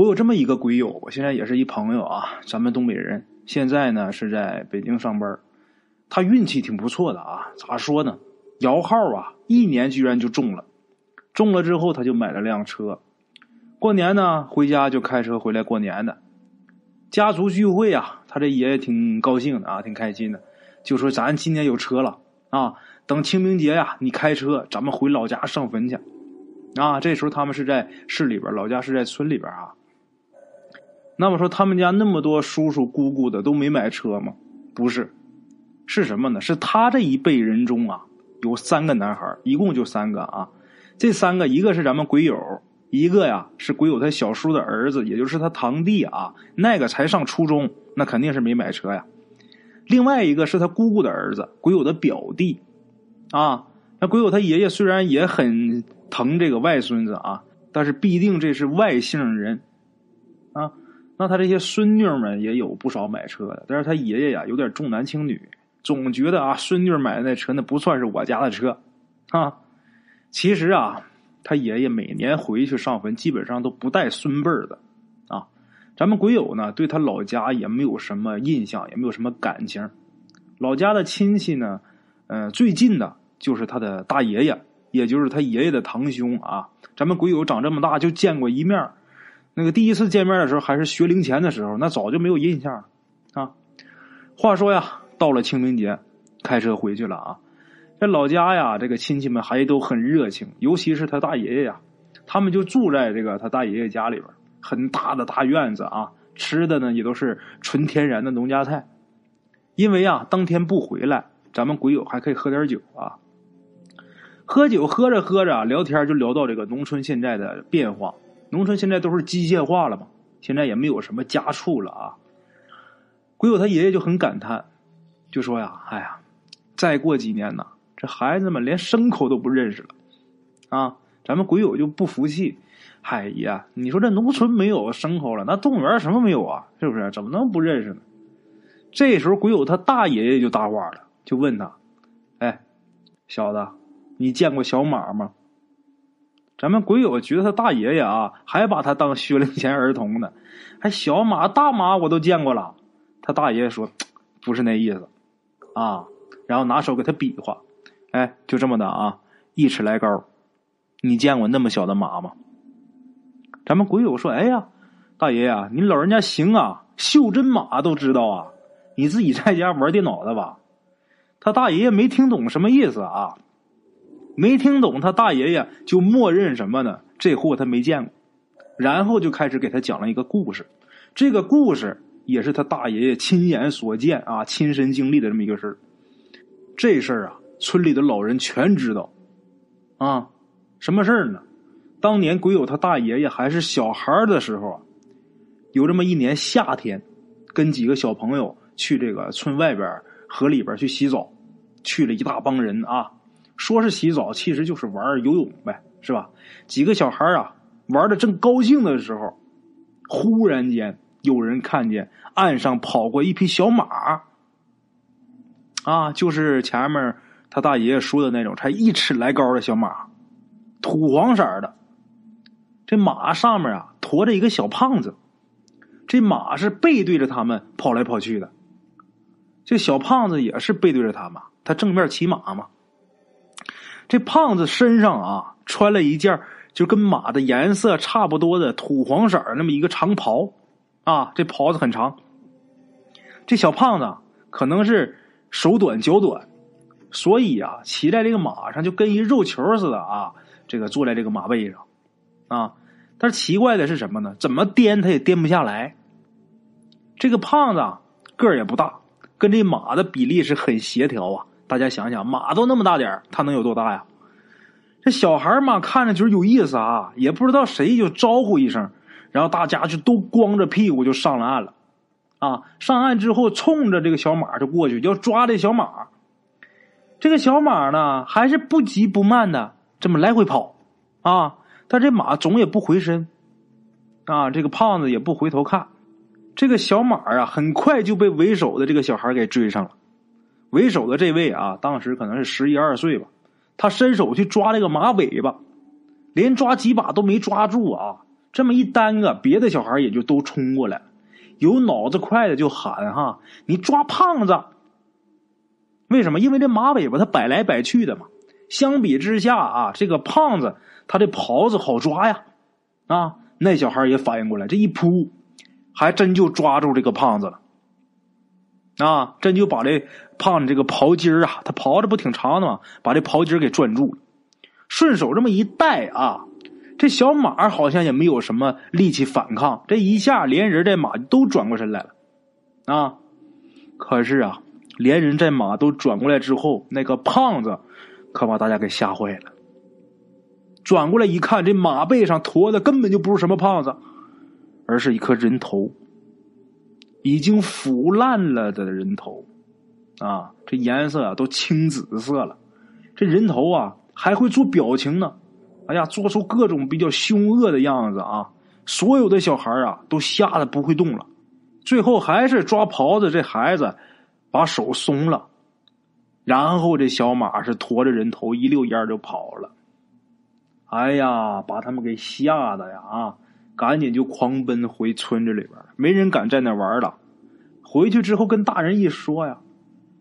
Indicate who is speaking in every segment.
Speaker 1: 我有这么一个鬼友，我现在也是一朋友啊，咱们东北人，现在呢是在北京上班。他运气挺不错的啊，咋说呢？摇号啊，一年居然就中了，中了之后他就买了辆车，过年呢回家就开车回来过年的。家族聚会啊，他这爷爷挺高兴的啊，挺开心的，就说咱今年有车了啊，等清明节呀，你开车咱们回老家上坟去。啊，这时候他们是在市里边，老家是在村里边啊。那么说，他们家那么多叔叔姑姑的都没买车吗？不是，是什么呢？是他这一辈人中啊，有三个男孩，一共就三个啊。这三个，一个是咱们鬼友，一个呀是鬼友他小叔的儿子，也就是他堂弟啊，那个才上初中，那肯定是没买车呀。另外一个是他姑姑的儿子，鬼友的表弟啊。那鬼友他爷爷虽然也很。疼这个外孙子啊，但是必定这是外姓人啊。那他这些孙女们也有不少买车的，但是他爷爷呀有点重男轻女，总觉得啊孙女买的那车那不算是我家的车啊。其实啊，他爷爷每年回去上坟，基本上都不带孙辈的啊。咱们鬼友呢，对他老家也没有什么印象，也没有什么感情。老家的亲戚呢，呃，最近的就是他的大爷爷。也就是他爷爷的堂兄啊，咱们鬼友长这么大就见过一面那个第一次见面的时候还是学龄前的时候，那早就没有印象了啊。话说呀，到了清明节，开车回去了啊。这老家呀，这个亲戚们还都很热情，尤其是他大爷爷呀，他们就住在这个他大爷爷家里边，很大的大院子啊，吃的呢也都是纯天然的农家菜。因为啊，当天不回来，咱们鬼友还可以喝点酒啊。喝酒喝着喝着聊天就聊到这个农村现在的变化。农村现在都是机械化了嘛，现在也没有什么家畜了啊。鬼友他爷爷就很感叹，就说呀：“哎呀，再过几年呢，这孩子们连牲口都不认识了啊！”咱们鬼友就不服气：“嗨爷，你说这农村没有牲口了，那动物园什么没有啊？是不是？怎么能不认识呢？”这时候鬼友他大爷爷就搭话了，就问他：“哎，小子。”你见过小马吗？咱们鬼友觉得他大爷爷啊，还把他当学龄前儿童呢，还小马大马我都见过了。他大爷爷说不是那意思啊，然后拿手给他比划，哎，就这么的啊，一尺来高。你见过那么小的马吗？咱们鬼友说，哎呀，大爷呀，你老人家行啊，袖珍马都知道啊，你自己在家玩电脑的吧？他大爷爷没听懂什么意思啊。没听懂，他大爷爷就默认什么呢？这货他没见过，然后就开始给他讲了一个故事。这个故事也是他大爷爷亲眼所见啊，亲身经历的这么一个事儿。这事儿啊，村里的老人全知道。啊，什么事儿呢？当年鬼友他大爷爷还是小孩的时候啊，有这么一年夏天，跟几个小朋友去这个村外边河里边去洗澡，去了一大帮人啊。说是洗澡，其实就是玩游泳呗，是吧？几个小孩啊，玩的正高兴的时候，忽然间有人看见岸上跑过一匹小马，啊，就是前面他大爷爷说的那种，才一尺来高的小马，土黄色的。这马上面啊，驮着一个小胖子，这马是背对着他们跑来跑去的，这小胖子也是背对着他们，他正面骑马嘛。这胖子身上啊，穿了一件就跟马的颜色差不多的土黄色那么一个长袍，啊，这袍子很长。这小胖子可能是手短脚短，所以啊，骑在这个马上就跟一肉球似的啊，这个坐在这个马背上，啊，但是奇怪的是什么呢？怎么颠他也颠不下来。这个胖子个儿也不大，跟这马的比例是很协调啊。大家想想，马都那么大点他能有多大呀？这小孩嘛，看着就是有意思啊，也不知道谁就招呼一声，然后大家就都光着屁股就上了岸了。啊，上岸之后，冲着这个小马就过去要抓这小马。这个小马呢，还是不急不慢的这么来回跑。啊，但这马总也不回身。啊，这个胖子也不回头看。这个小马啊，很快就被为首的这个小孩给追上了。为首的这位啊，当时可能是十一二岁吧。他伸手去抓这个马尾巴，连抓几把都没抓住啊！这么一耽搁，别的小孩也就都冲过来，有脑子快的就喊哈：“你抓胖子！”为什么？因为这马尾巴它摆来摆去的嘛。相比之下啊，这个胖子他的袍子好抓呀。啊，那小孩也反应过来，这一扑，还真就抓住这个胖子了。啊，真就把这胖子这个袍襟啊，他袍子不挺长的吗？把这袍襟给攥住了，顺手这么一带啊，这小马好像也没有什么力气反抗，这一下连人带马都转过身来了。啊，可是啊，连人带马都转过来之后，那个胖子可把大家给吓坏了。转过来一看，这马背上驮的根本就不是什么胖子，而是一颗人头。已经腐烂了的人头，啊，这颜色啊都青紫色了。这人头啊还会做表情呢，哎呀，做出各种比较凶恶的样子啊！所有的小孩啊都吓得不会动了。最后还是抓袍子这孩子把手松了，然后这小马是驮着人头一溜烟就跑了。哎呀，把他们给吓得呀啊！赶紧就狂奔回村子里边没人敢在那玩了。回去之后跟大人一说呀，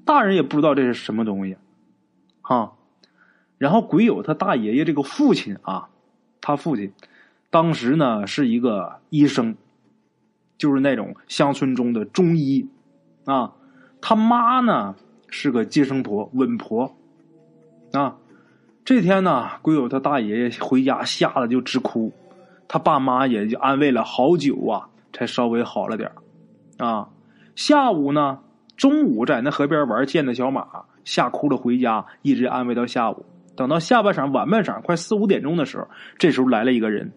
Speaker 1: 大人也不知道这是什么东西，哈。然后鬼友他大爷爷这个父亲啊，他父亲当时呢是一个医生，就是那种乡村中的中医啊。他妈呢是个接生婆、稳婆啊。这天呢，鬼友他大爷爷回家吓得就直哭。他爸妈也就安慰了好久啊，才稍微好了点啊。下午呢，中午在那河边玩，见的小马吓哭了，回家一直安慰到下午。等到下半晌、晚半晌，快四五点钟的时候，这时候来了一个人。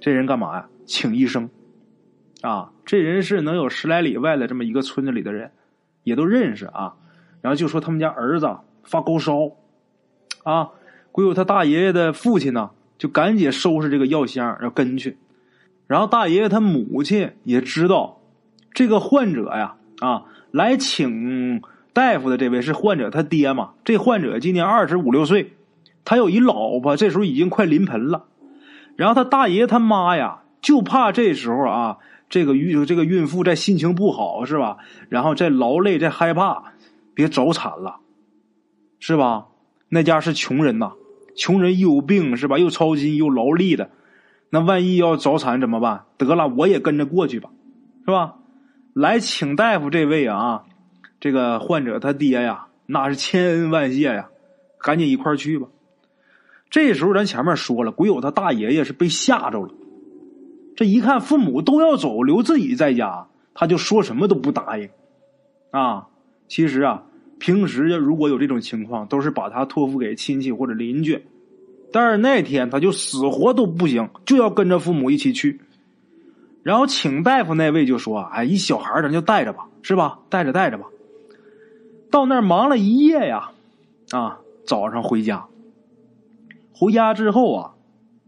Speaker 1: 这人干嘛呀？请医生啊！这人是能有十来里外的这么一个村子里的人，也都认识啊。然后就说他们家儿子发高烧啊，归有他大爷爷的父亲呢。就赶紧收拾这个药箱，要跟去。然后大爷爷他母亲也知道，这个患者呀，啊，来请大夫的这位是患者他爹嘛。这患者今年二十五六岁，他有一老婆，这时候已经快临盆了。然后他大爷他妈呀，就怕这时候啊，这个孕这个孕妇在心情不好是吧？然后再劳累再害怕，别早产了，是吧？那家是穷人呐。穷人又有病是吧？又操心又劳力的，那万一要早产怎么办？得了，我也跟着过去吧，是吧？来请大夫这位啊，这个患者他爹呀，那是千恩万谢呀，赶紧一块去吧。这时候咱前面说了，鬼友他大爷爷是被吓着了，这一看父母都要走，留自己在家，他就说什么都不答应啊。其实啊。平时如果有这种情况，都是把他托付给亲戚或者邻居，但是那天他就死活都不行，就要跟着父母一起去。然后请大夫那位就说：“哎，一小孩咱就带着吧，是吧？带着带着吧。”到那儿忙了一夜呀，啊，早上回家。回家之后啊，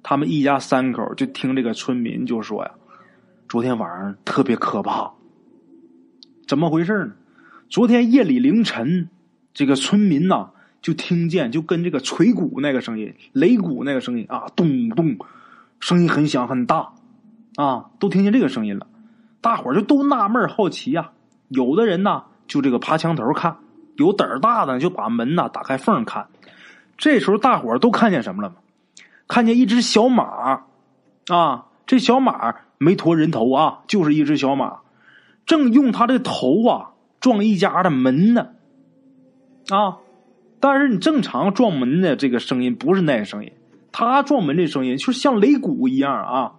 Speaker 1: 他们一家三口就听这个村民就说呀：“昨天晚上特别可怕，怎么回事呢？”昨天夜里凌晨，这个村民呐就听见，就跟这个锤鼓那个声音、擂鼓那个声音啊，咚咚，声音很响很大，啊，都听见这个声音了。大伙儿就都纳闷好奇呀。有的人呢就这个爬墙头看，有胆儿大的就把门呐打开缝看。这时候大伙儿都看见什么了吗？看见一只小马，啊，这小马没驮人头啊，就是一只小马，正用它的头啊。撞一家的门呢，啊！但是你正常撞门的这个声音不是那个声音，他撞门这声音就像擂鼓一样啊，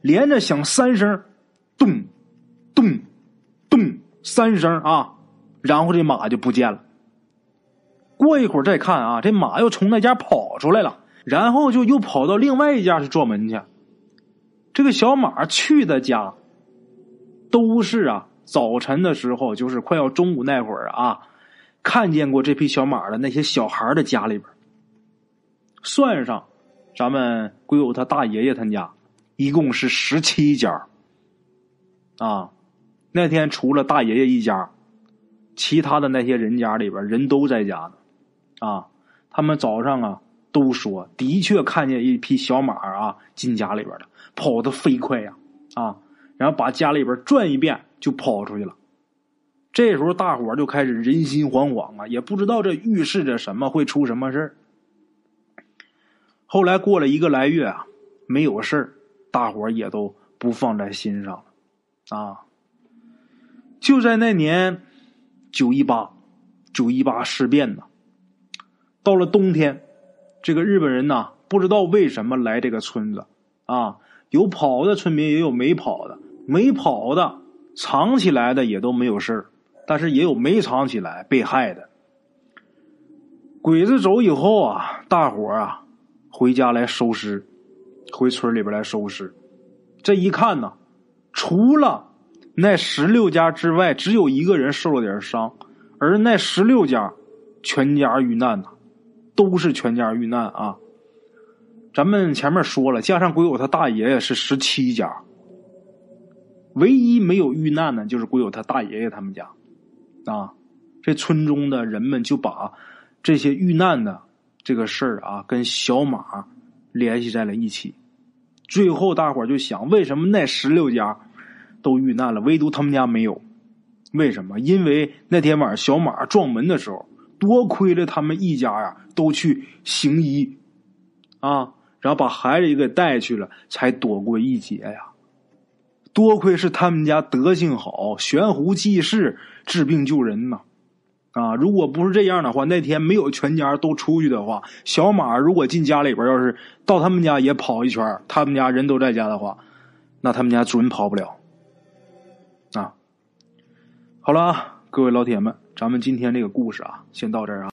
Speaker 1: 连着响三声，咚，咚，咚，三声啊，然后这马就不见了。过一会儿再看啊，这马又从那家跑出来了，然后就又跑到另外一家去撞门去。这个小马去的家都是啊。早晨的时候，就是快要中午那会儿啊，看见过这匹小马的那些小孩的家里边，算上咱们归有他大爷爷他家，一共是十七家。啊，那天除了大爷爷一家，其他的那些人家里边人都在家呢。啊，他们早上啊都说的确看见一匹小马啊进家里边了，跑得飞快呀啊，然后把家里边转一遍就跑出去了。这时候大伙就开始人心惶惶啊，也不知道这预示着什么会出什么事儿。后来过了一个来月啊，没有事儿，大伙也都不放在心上了啊。就在那年九一八，九一八事变呢，到了冬天。这个日本人呐，不知道为什么来这个村子，啊，有跑的村民，也有没跑的，没跑的藏起来的也都没有事但是也有没藏起来被害的。鬼子走以后啊，大伙啊回家来收尸，回村里边来收尸。这一看呢，除了那十六家之外，只有一个人受了点伤，而那十六家全家遇难呐。都是全家遇难啊！咱们前面说了，加上鬼友他大爷爷是十七家，唯一没有遇难的，就是鬼友他大爷爷他们家啊。这村中的人们就把这些遇难的这个事儿啊，跟小马联系在了一起。最后，大伙就想，为什么那十六家都遇难了，唯独他们家没有？为什么？因为那天晚上小马撞门的时候。多亏了他们一家呀，都去行医，啊，然后把孩子也给带去了，才躲过一劫呀。多亏是他们家德行好，悬壶济世，治病救人呐。啊，如果不是这样的话，那天没有全家都出去的话，小马如果进家里边，要是到他们家也跑一圈，他们家人都在家的话，那他们家准跑不了。啊，好了啊，各位老铁们。咱们今天这个故事啊，先到这儿啊。